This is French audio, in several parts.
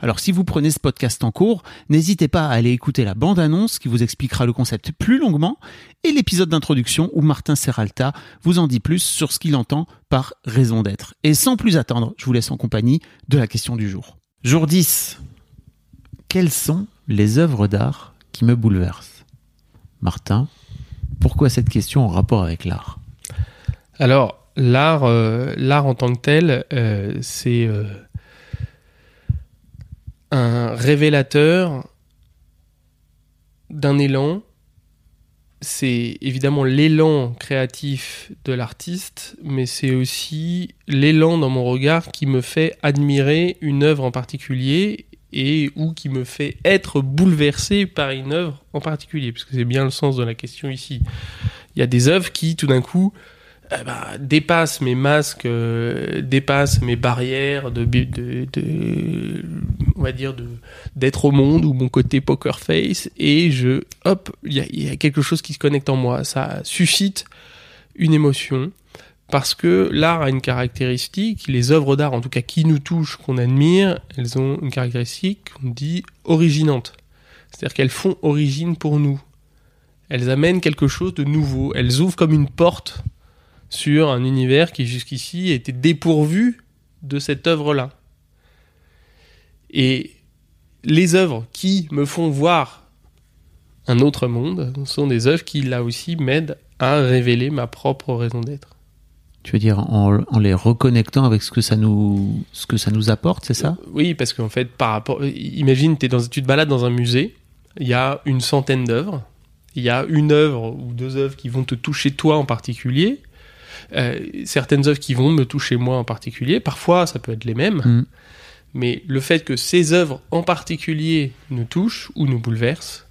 Alors si vous prenez ce podcast en cours, n'hésitez pas à aller écouter la bande-annonce qui vous expliquera le concept plus longuement et l'épisode d'introduction où Martin Serralta vous en dit plus sur ce qu'il entend par raison d'être. Et sans plus attendre, je vous laisse en compagnie de la question du jour. Jour 10. Quelles sont les œuvres d'art qui me bouleversent? Martin, pourquoi cette question en rapport avec l'art? Alors, l'art, euh, l'art en tant que tel, euh, c'est euh, révélateur d'un élan. C'est évidemment l'élan créatif de l'artiste, mais c'est aussi l'élan dans mon regard qui me fait admirer une œuvre en particulier et ou qui me fait être bouleversé par une œuvre en particulier, parce que c'est bien le sens de la question ici. Il y a des œuvres qui, tout d'un coup, eh ben, dépassent mes masques, euh, dépassent mes barrières de on va dire de d'être au monde ou mon côté poker face. Et je hop il y a, y a, quelque chose qui se connecte en moi. Ça suscite une émotion. Parce que l'art a une caractéristique les œuvres d'art en tout cas qui nous touchent qu'on admire elles ont une caractéristique qu'on dit originante. C'est-à-dire qu'elles font origine pour nous. Elles amènent quelque chose de nouveau. Elles ouvrent comme une porte sur un univers qui jusqu'ici était dépourvu de cette œuvre-là. Et les œuvres qui me font voir un autre monde sont des œuvres qui, là aussi, m'aident à révéler ma propre raison d'être. Tu veux dire en, en, les reconnectant avec ce que ça nous, ce que ça nous apporte, c'est ça? Oui, parce qu'en fait, par rapport, imagine, es dans, tu te balades dans un musée, il y a une centaine d'œuvres, il y a une œuvre ou deux œuvres qui vont te toucher toi en particulier, euh, certaines œuvres qui vont me toucher moi en particulier. Parfois, ça peut être les mêmes. Mm. Mais le fait que ces œuvres en particulier nous touchent ou nous bouleversent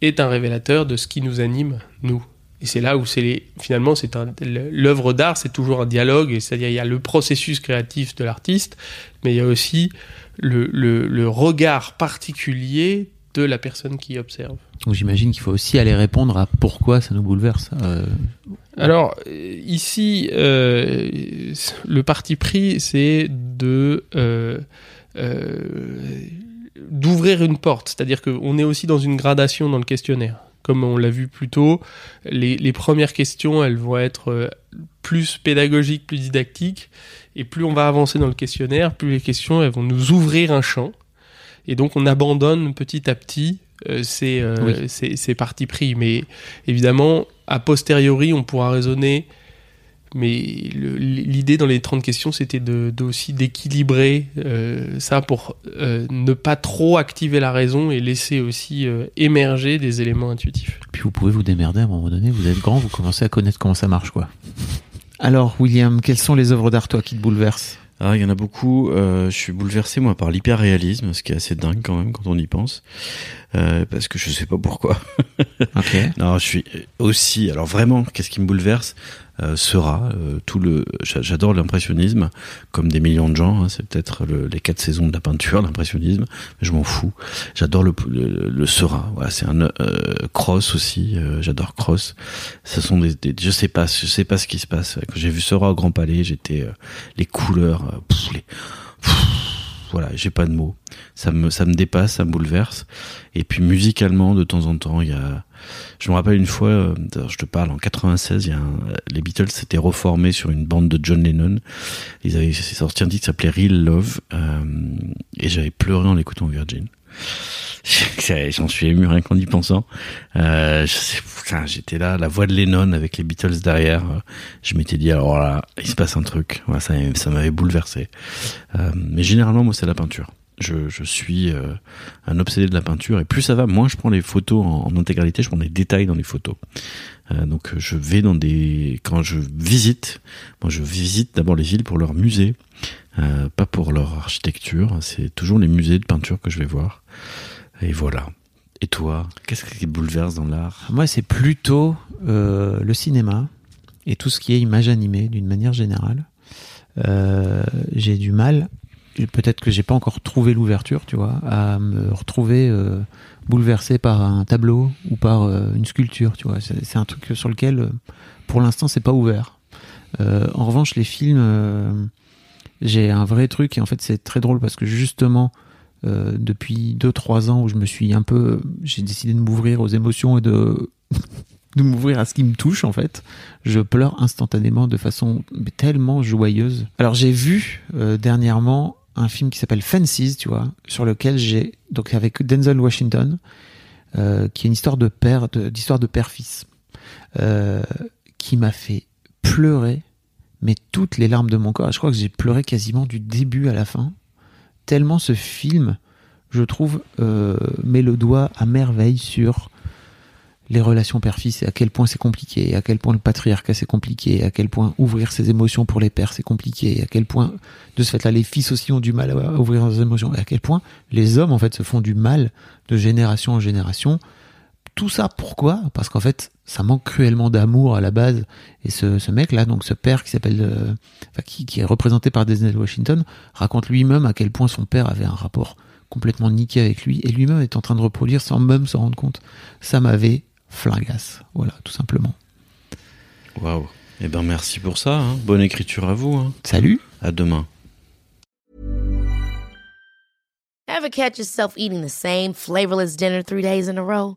est un révélateur de ce qui nous anime, nous. Et c'est là où c'est les... finalement c'est l'œuvre d'art, c'est toujours un dialogue, c'est-à-dire il y a le processus créatif de l'artiste, mais il y a aussi le, le, le regard particulier de la personne qui observe. Donc j'imagine qu'il faut aussi aller répondre à pourquoi ça nous bouleverse. Euh... Alors ici, euh, le parti pris, c'est de euh, euh, d'ouvrir une porte, c'est-à-dire qu'on est aussi dans une gradation dans le questionnaire. Comme on l'a vu plus tôt, les, les, premières questions, elles vont être plus pédagogiques, plus didactiques, et plus on va avancer dans le questionnaire, plus les questions, elles vont nous ouvrir un champ. Et donc on abandonne petit à petit euh, ces, euh, oui. ces, partis pris. Mais évidemment, a posteriori, on pourra raisonner. Mais l'idée dans les 30 questions, c'était de, de, aussi d'équilibrer euh, ça pour euh, ne pas trop activer la raison et laisser aussi euh, émerger des éléments intuitifs. Puis vous pouvez vous démerder à un moment donné, vous êtes grand, vous commencez à connaître comment ça marche, quoi. Alors, William, quelles sont les œuvres d'art, toi, qui te bouleversent? Ah, il y en a beaucoup. Euh, je suis bouleversé moi par l'hyperréalisme, ce qui est assez dingue quand même quand on y pense, euh, parce que je sais pas pourquoi. Okay. non, je suis aussi. Alors vraiment, qu'est-ce qui me bouleverse euh, sera euh, tout le. J'adore l'impressionnisme, comme des millions de gens. Hein, c'est peut-être le, les quatre saisons de la peinture, l'impressionnisme. Mais je m'en fous. J'adore le, le, le, Seurat. Voilà, c'est un euh, Cross aussi. Euh, j'adore Cross. Ce sont des, des, Je sais pas. Je sais pas ce qui se passe. Quand j'ai vu Seurat au Grand Palais, j'étais euh, les couleurs. Pff, les, pff, voilà, j'ai pas de mots. Ça me, dépasse, ça me bouleverse. Et puis musicalement, de temps en temps, il y a. Je me rappelle une fois, euh, je te parle, en 96, il y les Beatles s'étaient reformés sur une bande de John Lennon. Ils avaient sorti un titre qui s'appelait Real Love, euh, et j'avais pleuré en l'écoutant Virgin. J'en suis ému rien qu'en y pensant. Euh, J'étais là, la voix de Lennon avec les Beatles derrière. Je m'étais dit, alors là, il se passe un truc. Ça, m'avait bouleversé. Euh, mais généralement, moi, c'est la peinture. Je, suis euh, un obsédé de la peinture et plus ça va, moins je prends les photos en, en intégralité, je prends des détails dans les photos. Donc je vais dans des quand je visite, moi je visite d'abord les villes pour leur musée, euh, pas pour leur architecture. C'est toujours les musées de peinture que je vais voir. Et voilà. Et toi, qu'est-ce qui bouleverse dans l'art? Moi, c'est plutôt euh, le cinéma et tout ce qui est image animée d'une manière générale. Euh, j'ai du mal, peut-être que j'ai pas encore trouvé l'ouverture, tu vois, à me retrouver bouleversé par un tableau ou par une sculpture, tu vois. C'est un truc sur lequel, pour l'instant, c'est pas ouvert. En revanche, les films, j'ai un vrai truc et en fait, c'est très drôle parce que justement, euh, depuis 2-3 ans où je me suis un peu, j'ai décidé de m'ouvrir aux émotions et de de m'ouvrir à ce qui me touche en fait, je pleure instantanément de façon tellement joyeuse. Alors j'ai vu euh, dernièrement un film qui s'appelle Fences, tu vois, sur lequel j'ai donc avec Denzel Washington, euh, qui est une histoire de père, d'histoire de père-fils, euh, qui m'a fait pleurer, mais toutes les larmes de mon corps. Je crois que j'ai pleuré quasiment du début à la fin, tellement ce film, je trouve, euh, met le doigt à merveille sur les relations père-fils et à quel point c'est compliqué, à quel point le patriarcat c'est compliqué, à quel point ouvrir ses émotions pour les pères c'est compliqué, à quel point de ce fait-là les fils aussi ont du mal à ouvrir leurs émotions, et à quel point les hommes en fait se font du mal de génération en génération. Tout ça pourquoi? Parce qu'en fait ça manque cruellement d'amour à la base, et ce, ce mec là, donc ce père qui s'appelle, euh, enfin, qui, qui est représenté par Denzel Washington, raconte lui-même à quel point son père avait un rapport complètement niqué avec lui, et lui-même est en train de reproduire sans même se rendre compte. Ça m'avait flingasse. Voilà, tout simplement. Waouh. Eh ben merci pour ça. hein. Bonne écriture à vous. hein. Salut À demain. Ever catch yourself eating the same flavorless dinner three days in a row?